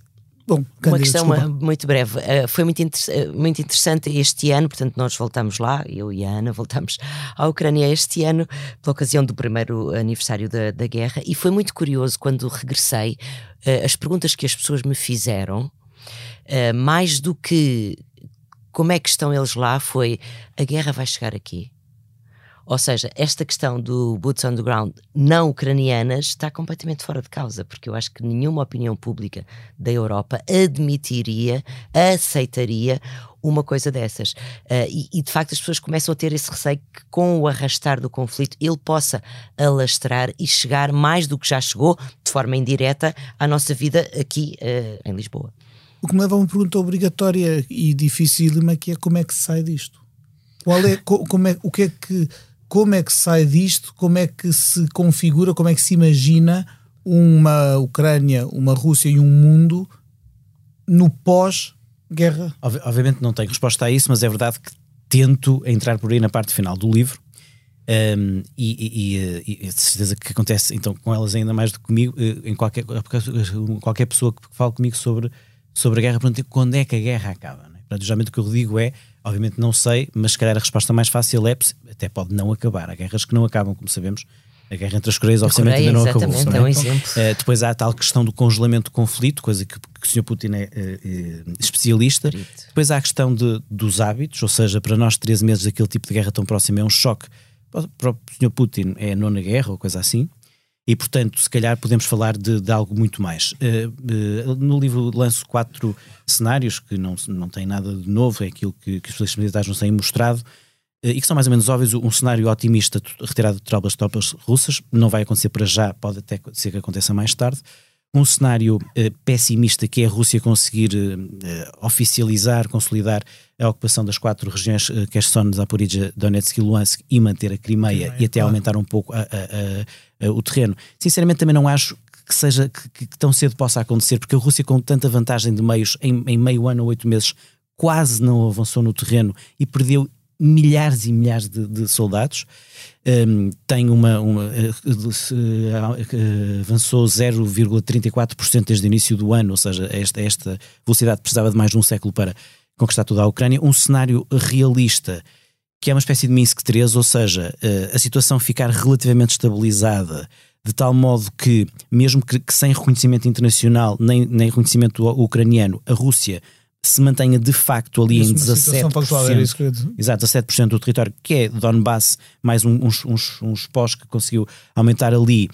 Bom, uma questão desculpa. muito breve. Uh, foi muito, inter muito interessante este ano, portanto, nós voltamos lá, eu e a Ana voltamos à Ucrânia este ano, pela ocasião do primeiro aniversário da, da guerra, e foi muito curioso quando regressei, uh, as perguntas que as pessoas me fizeram, uh, mais do que como é que estão eles lá, foi a guerra vai chegar aqui. Ou seja, esta questão do boots on the ground não ucranianas está completamente fora de causa, porque eu acho que nenhuma opinião pública da Europa admitiria, aceitaria uma coisa dessas. Uh, e, e, de facto as pessoas começam a ter esse receio que com o arrastar do conflito ele possa alastrar e chegar mais do que já chegou, de forma indireta, à nossa vida aqui uh, em Lisboa. O que me leva a uma pergunta obrigatória e dificílima que é como é que se sai disto? Qual é, como é, o que é que como é que sai disto, como é que se configura, como é que se imagina uma Ucrânia, uma Rússia e um mundo no pós-guerra? Obviamente não tenho resposta a isso, mas é verdade que tento entrar por aí na parte final do livro. Um, e, e, e, de certeza que acontece então com elas ainda mais do que comigo, eh, em qualquer, qualquer pessoa que fale comigo sobre, sobre a guerra, quando é que a guerra acaba. Né? Portanto, geralmente o que eu digo é Obviamente não sei, mas se calhar a resposta mais fácil é até pode não acabar. Há guerras que não acabam, como sabemos. A guerra entre as Coreias, obviamente, ainda não acabou. É um exemplo. Uh, depois há a tal questão do congelamento do conflito, coisa que, que o Sr. Putin é uh, especialista. Depois há a questão de, dos hábitos, ou seja, para nós, 13 meses daquele tipo de guerra tão próximo é um choque. Para o Sr. Putin é a nona guerra ou coisa assim e, portanto, se calhar podemos falar de, de algo muito mais. Uh, uh, no livro lanço quatro cenários que não, não têm nada de novo, é aquilo que, que os especialistas militares nos têm mostrado uh, e que são mais ou menos óbvios. Um cenário otimista, retirada de tropas, tropas russas, não vai acontecer para já, pode até ser que aconteça mais tarde. Um cenário pessimista, que é a Rússia conseguir oficializar, consolidar a ocupação das quatro regiões, uh, Kherson, Zaporizhia, Donetsk e Luhansk, e manter a Crimeia, Crimeia e até claro. aumentar um pouco a, a, a, o terreno. Sinceramente, também não acho que seja que, que, tão cedo possa acontecer, porque a Rússia, com tanta vantagem de meios, em, em meio ano ou oito meses, quase não avançou no terreno e perdeu milhares e milhares de, de soldados. Um, tem uma, uma uh, uh, avançou 0,34% desde o início do ano, ou seja, esta, esta velocidade precisava de mais de um século para conquistar toda a Ucrânia, um cenário realista que é uma espécie de Minsk 3, ou seja, eh, a situação ficar relativamente estabilizada, de tal modo que, mesmo que, que sem reconhecimento internacional nem, nem reconhecimento ucraniano, a Rússia se mantenha de facto ali isso, em 17%, factual, exato, 17% do território, que é Donbass, mais um, uns, uns, uns pós que conseguiu aumentar ali.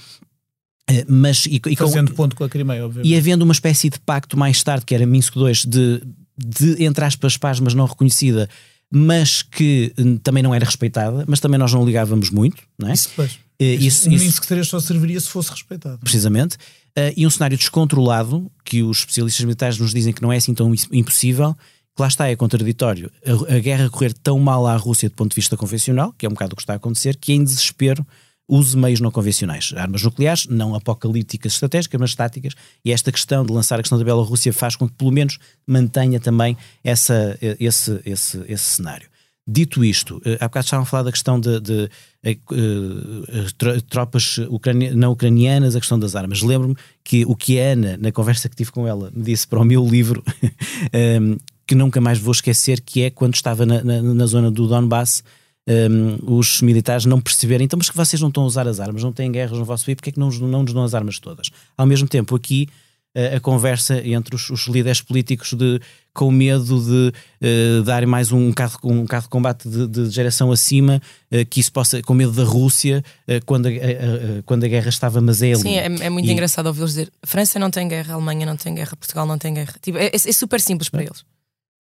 Eh, mas, e, e Fazendo com, ponto com a Crimeia, obviamente. E havendo uma espécie de pacto mais tarde, que era Minsk 2, de de, entre aspas, paz, mas não reconhecida, mas que hum, também não era respeitada, mas também nós não ligávamos muito, não é? Isso, pois. Uh, isso, isso, Minsk 3 só serviria se fosse respeitado. Precisamente. Uh, e um cenário descontrolado, que os especialistas militares nos dizem que não é assim tão impossível, que lá está, é contraditório. A, a guerra correr tão mal à Rússia do ponto de vista convencional, que é um bocado o que está a acontecer, que em desespero use meios não convencionais. Armas nucleares, não apocalípticas estratégicas, mas táticas. E esta questão de lançar a questão da Bielorrússia faz com que, pelo menos, mantenha também essa, esse, esse, esse cenário. Dito isto, eh, há bocado estavam a falar da questão de, de, de, de tropas ucrani não ucranianas, a questão das armas. Lembro-me que o que a Ana, na conversa que tive com ela, me disse para o meu livro, um, ehm, que nunca mais vou esquecer, que é quando estava na, na, na zona do Donbass, um, os militares não perceberem, então, mas que vocês não estão a usar as armas, não têm guerras no vosso país, porque é que não, não nos dão as armas todas? Ao mesmo tempo, aqui a, a conversa entre os, os, líderes políticos de, com medo de uh, darem mais um carro, um carro de combate de, de geração acima, uh, que isso possa, com medo da Rússia, uh, quando, a, quando a guerra estava, mas é ali. Sim, é, é muito e... engraçado ouvi-los dizer: França não tem guerra, Alemanha não tem guerra, Portugal não tem guerra. Tipo, é, é, é super simples para eles.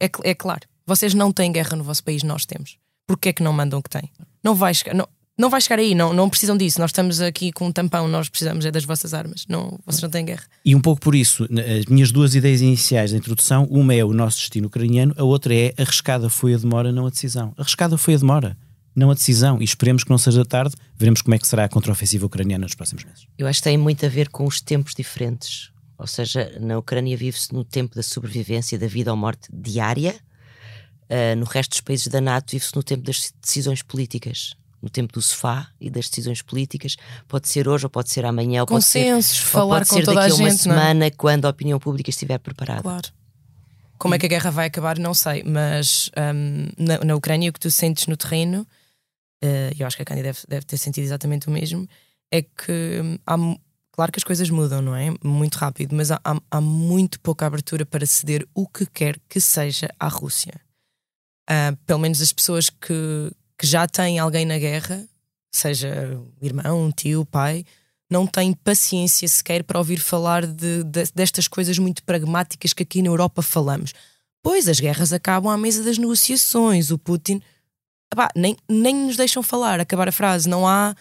É, é claro, vocês não têm guerra no vosso país, nós temos porque é que não mandam que tem? Não vai chegar. Não, não vai chegar aí, não, não precisam disso. Nós estamos aqui com um tampão, nós precisamos é das vossas armas. Não, vocês não têm guerra. E um pouco por isso, as minhas duas ideias iniciais da introdução, uma é o nosso destino ucraniano, a outra é arriscada foi a demora, não a decisão. Arriscada foi a demora, não a decisão. E esperemos que não seja tarde, veremos como é que será a contraofensiva ucraniana nos próximos meses. Eu acho que tem muito a ver com os tempos diferentes. Ou seja, na Ucrânia vive-se no tempo da sobrevivência, da vida ou morte diária. Uh, no resto dos países da NATO vive-se no tempo das decisões políticas no tempo do sofá e das decisões políticas. Pode ser hoje ou pode ser amanhã, ou Consensos, pode ser, falar pode com ser toda daqui a, uma gente, é? semana, quando a opinião pública estiver preparada. Claro. Como é que a guerra vai acabar, não sei, mas um, na, na, Ucrânia o que tu sentes no terreno, uh, eu acho que a Cândida deve, deve, ter sentido exatamente o mesmo, é que hum, há, claro que as coisas mudam, não é? Muito rápido, mas há, há, há muito pouca abertura para ceder o que quer que seja à Rússia. Uh, pelo menos as pessoas que, que já têm alguém na guerra, seja irmão, tio, pai, não têm paciência sequer para ouvir falar de, de, destas coisas muito pragmáticas que aqui na Europa falamos. Pois as guerras acabam à mesa das negociações. O Putin nem, nem nos deixam falar, acabar a frase. Não há.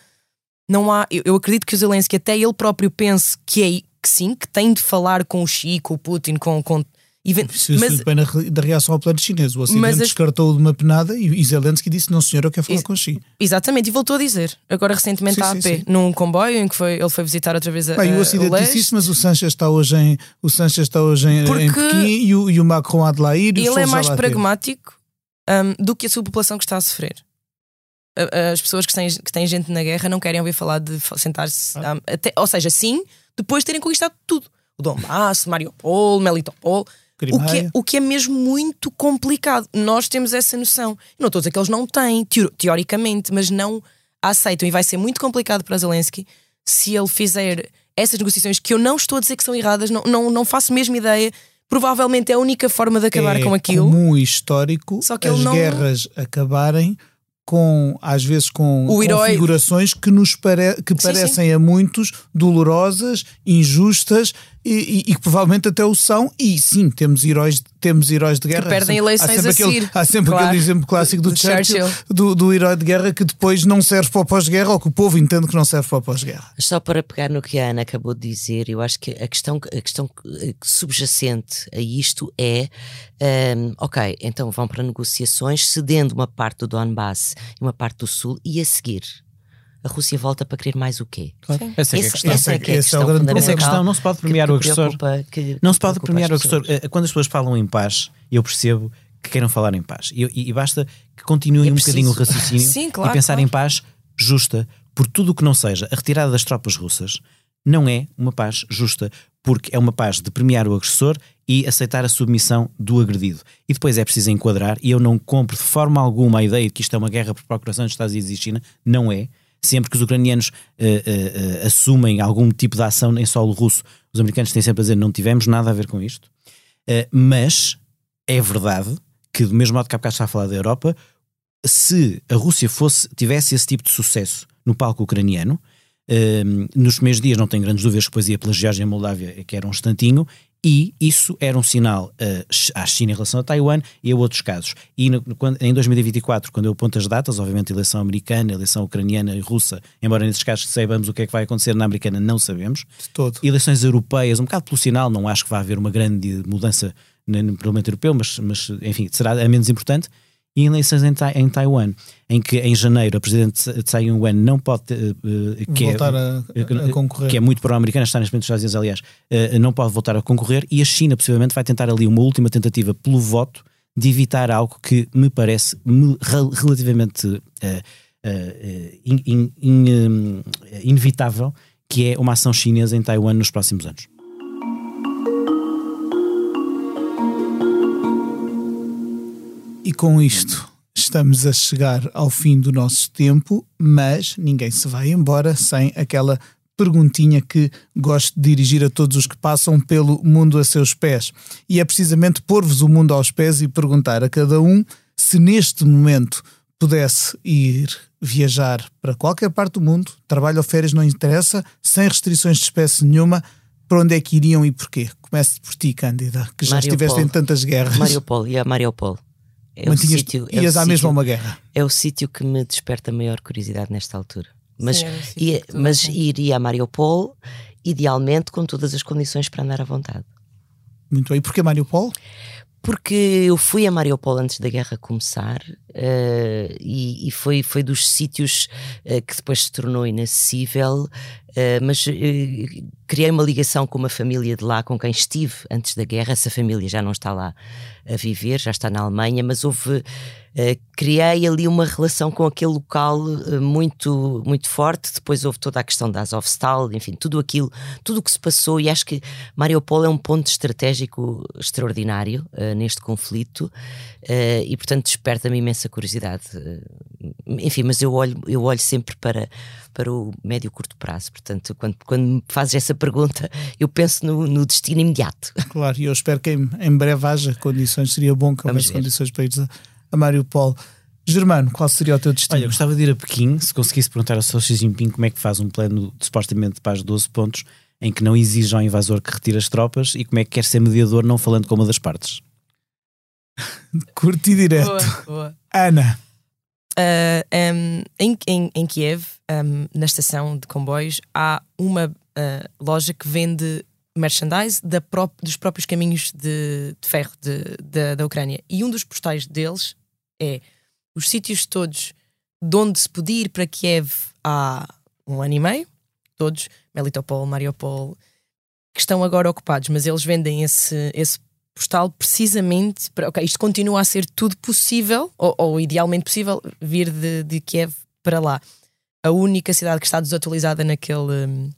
Não há eu, eu acredito que o Zelensky, até ele próprio, pense que é que sim, que tem de falar com o com o Putin, com, com Preciso mas, bem da reação ao plano chinês. O Ocidente descartou de uma penada e, e Zelensky disse: Não, senhor, eu quero falar com o Xi. Exatamente, e voltou a dizer. Agora, recentemente, a AP, sim, sim. num comboio em que foi, ele foi visitar outra vez a. Bem, o Ocidente o disse isso, mas o Sanchez está hoje em, o Sanchez está hoje em, em Pequim e o, e o Macron há de lá ir. Ele é mais pragmático um, do que a sua população que está a sofrer. As pessoas que têm, que têm gente na guerra não querem ouvir falar de sentar-se. Ah. Um, ou seja, sim, depois de terem conquistado tudo. O Donbass, Mariupol, Melitopol o que, é, o que é mesmo muito complicado. Nós temos essa noção. Não estou a dizer que eles não têm, teoricamente, mas não aceitam. E vai ser muito complicado para Zelensky se ele fizer essas negociações que eu não estou a dizer que são erradas, não, não, não faço mesmo ideia. Provavelmente é a única forma de acabar é com aquilo. comum histórico Só que as não... guerras acabarem com às vezes com configurações que nos pare que sim, parecem sim. a muitos dolorosas, injustas e, e, e, que provavelmente até o são. E sim, temos heróis, temos heróis de guerra. Que perdem eleições há sempre, aquele, há sempre claro. aquele exemplo clássico do, do Churchill, Churchill. Do, do, herói de guerra que depois não serve para o pós-guerra ou que o povo entende que não serve para o pós-guerra. Só para pegar no que a Ana acabou de dizer, eu acho que a questão, a questão subjacente a isto é: um, ok, então vão para negociações cedendo uma parte do Donbass e uma parte do Sul e a seguir a Rússia volta para querer mais o quê? Claro. Essa é, essa, questão. essa é, que é a questão, é essa é a questão. Não se pode premiar que, o agressor. Que, não se pode premiar o agressor. Quando as pessoas falam em paz, eu percebo que queiram falar em paz. E, e, e basta que continuem um bocadinho o raciocínio Sim, claro, e pensar claro. em paz justa por tudo o que não seja a retirada das tropas russas não é uma paz justa, porque é uma paz de premiar o agressor e aceitar a submissão do agredido. E depois é preciso enquadrar, e eu não compro de forma alguma a ideia de que isto é uma guerra por procuração dos Estados Unidos e China, não é sempre que os ucranianos uh, uh, assumem algum tipo de ação em solo russo, os americanos têm sempre a dizer não tivemos nada a ver com isto. mas é verdade que, do mesmo modo que há bocado está a falar da Europa, se a Rússia fosse, tivesse esse tipo de sucesso no palco ucraniano, nos primeiros dias não tenho grandes dúvidas que depois ia pela Geórgia e Moldávia, que era um instantinho, e isso era um sinal uh, à China em relação a Taiwan e a outros casos. E no, quando, em 2024, quando eu aponto as datas, obviamente eleição americana, eleição ucraniana e russa, embora nesses casos saibamos o que é que vai acontecer na americana, não sabemos. De todo. Eleições europeias, um bocado pelo sinal, não acho que vai haver uma grande mudança no Parlamento Europeu, mas, mas enfim, será a menos importante e eleições em, em Taiwan, em que em janeiro a presidente Tsai Ing-wen não pode uh, que é, voltar é, a, a, concorrer, que é muito pró-americana, está neste momento nos Estados Unidos, aliás, uh, não pode voltar a concorrer e a China possivelmente vai tentar ali uma última tentativa pelo voto de evitar algo que me parece me, relativamente uh, in, in, in, inevitável, que é uma ação chinesa em Taiwan nos próximos anos. E com isto estamos a chegar ao fim do nosso tempo, mas ninguém se vai embora sem aquela perguntinha que gosto de dirigir a todos os que passam pelo mundo a seus pés. E é precisamente pôr-vos o mundo aos pés e perguntar a cada um se neste momento pudesse ir viajar para qualquer parte do mundo, trabalho ou férias não interessa, sem restrições de espécie nenhuma, para onde é que iriam e porquê? Comece por ti, Cândida, que já estiveste em tantas guerras. Mariupol, e a Mariupol. É o sítio. é o ias à mesma sítio- uma guerra. É o sítio que me desperta maior curiosidade nesta altura. Mas, Sim, é o ia- mas iria a Mariupol, idealmente com todas as condições para andar à vontade. Muito bem. E porquê Mariupol? Porque eu fui a Mariupol antes da guerra começar eh, e, e foi, foi dos sítios eh, que depois se tornou inacessível, eh, mas criei uma ligação com uma família de lá com quem estive antes da guerra. Essa família já não está lá a viver, já está na Alemanha, mas houve. criei ali uma relação com aquele local muito, muito forte. Depois houve toda a questão da Azovstal, enfim, tudo aquilo, tudo o que se passou. E acho que Mariupol é um ponto estratégico extraordinário neste conflito e, portanto, desperta-me imensa curiosidade. Eh, enfim, mas eu olho, eu olho sempre para, para o médio e curto prazo. Portanto, quando, quando me fazes essa pergunta, eu penso no, no destino imediato. Claro, e eu espero que em, em breve haja condições. Seria bom que houvesse condições para ir a, a Mariupol. Germano, qual seria o teu destino? Olha, eu gostava de ir a Pequim, se conseguisse perguntar ao Sr. Xi Jinping como é que faz um plano de, supostamente para as 12 pontos em que não exige ao invasor que retire as tropas e como é que quer ser mediador não falando com uma das partes. Curto e direto. Boa, boa. Ana, Uh, um, em, em, em Kiev, um, na estação de comboios, há uma uh, loja que vende merchandise da pró- dos próprios caminhos de, de ferro de- da- da Ucrânia. E um dos postais deles é os sítios todos de onde se podia ir para Kiev há um ano e meio, todos, Melitopol, Mariupol, que estão agora ocupados, mas eles vendem esse, esse postal precisamente para. Ok, isto continua a ser tudo possível, ou, ou idealmente possível, vir de, de Kiev para lá. A única cidade que está desatualizada naquele, hum,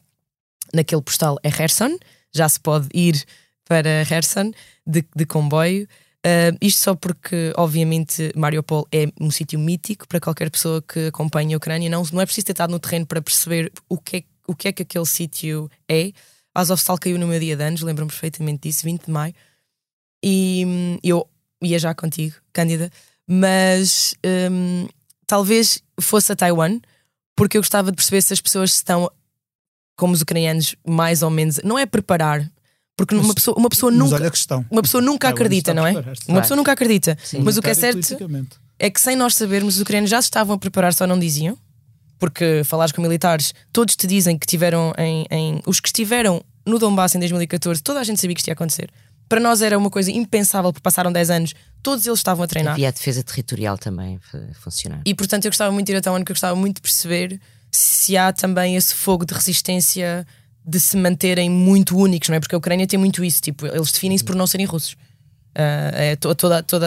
naquele postal é Kherson, já se pode ir para Kherson de, de comboio. Uh, isto só porque, obviamente, Mariupol é um sítio mítico para qualquer pessoa que acompanha a Ucrânia. Não, não é preciso ter estado no terreno para perceber o que é, o que, é que aquele sítio é. Azovstal caiu no meu dia de anos, lembro-me perfeitamente disso, 20 de maio. E eu ia já contigo, Cândida, mas hum, talvez fosse a Taiwan, porque eu gostava de perceber se as pessoas estão, como os ucranianos, mais ou menos. Não é preparar, porque Mas- uma pessoa, uma pessoa mas nunca. olha a questão. Uma pessoa nunca Taiwan acredita, não é? Uma Claro. pessoa nunca acredita. Sim. Mas o que é certo é que sem nós sabermos, os ucranianos já se estavam a preparar, só não diziam. Porque falares com militares, todos te dizem que tiveram em, em- Os que estiveram no Donbass em 2014, toda a gente sabia que isto ia acontecer. Para nós era uma coisa impensável, porque passaram 10 anos, todos eles estavam a treinar. Havia a defesa territorial também a funcionar. E portanto eu gostava muito de ir até onde que eu gostava muito de perceber se há também esse fogo de resistência de se manterem muito únicos, não é? Porque a Ucrânia tem muito isso, tipo, eles definem-se por não serem russos. Ah, é to- toda, toda.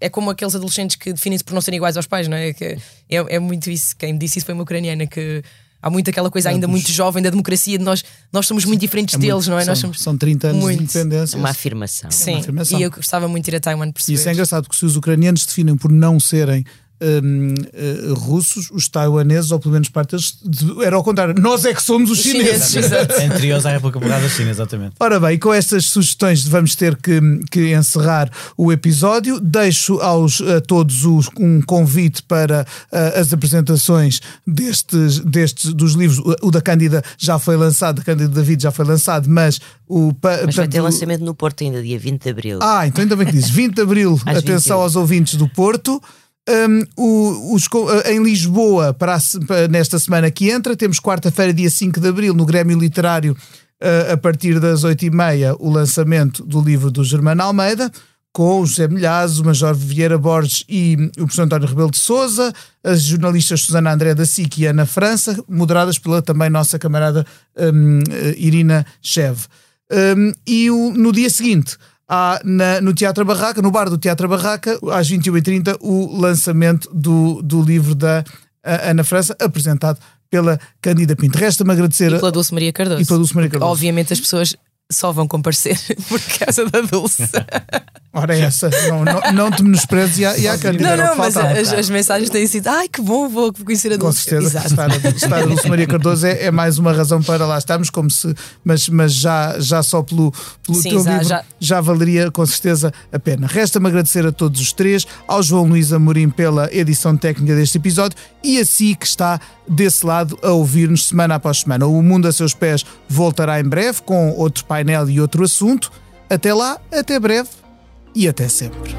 É como aqueles adolescentes que definem-se por não serem iguais aos pais, não é? Que é, é muito isso. Quem me disse isso foi uma ucraniana que há muito aquela coisa ainda muito jovem da democracia de nós, nós somos muito diferentes É deles, muito- não é? São, nós somos. são 30 anos muito. de independência. Uma afirmação. Sim, afirmação. e eu gostava muito de ir a Taiwan E perceber. isso é engraçado, porque se os ucranianos se definem por não serem hum, eh, russos, os taiwaneses, ou pelo menos parte deles, de- era ao contrário. Nós é que somos os Os chineses. chineses, exato. Anteriores à República Popular da China, exatamente. Ora bem, com estas sugestões vamos ter que, que encerrar o episódio. Deixo aos, a todos os, um convite para ah, as apresentações destes, destes dos livros. O, o da Cândida já foi lançado, da Cândida David já foi lançado, mas o. pa- Mas vai ter o- lançamento no Porto ainda, dia 20 de Abril. Ah, então ainda bem que dizes. 20 de Abril, Às atenção 21. aos ouvintes do Porto. Um, os uh, em Lisboa, para a nesta semana que entra, temos quarta-feira, dia 5 de Abril, no Grêmio Literário, uh, a partir das 8h30, o lançamento do livro do Germano Almeida, com o José Milhazes, o Major Vieira Borges e o professor António Rebelo de Souza, as jornalistas Susana André da SIC e Ana França, moderadas pela também nossa camarada um, uh, Irina Chev. Um, e o- no dia seguinte, há na- no Teatro Barraca, no bar do Teatro Barraca, às 21h30, o lançamento do, do livro da ah, Ana França, apresentado pela Candida Pinto. Resta-me agradecer. E pela Dulce Maria Cardoso. E pela Dulce Maria Cardoso. Obviamente as pessoas só vão comparecer por causa da Dulce. Ora, é essa, não, não, não te menosprezes e há, e há não, não, mas as, as mensagens têm sido ai que bom, vou conhecer a Com Dulce. certeza que Exato. estar, a- estar a Dulce Maria Cardoso é, é mais uma razão para lá estarmos, como se, mas, mas já, já só pelo, pelo Sim, teu já- livro já, já- valeria com certeza a pena. Resta-me agradecer a todos os três, ao João Luís Amorim pela edição técnica deste episódio e a si que está desse lado a ouvir-nos semana após semana. O Mundo a Seus Pés voltará em breve com outro painel e outro assunto. Até lá, até breve e até sempre.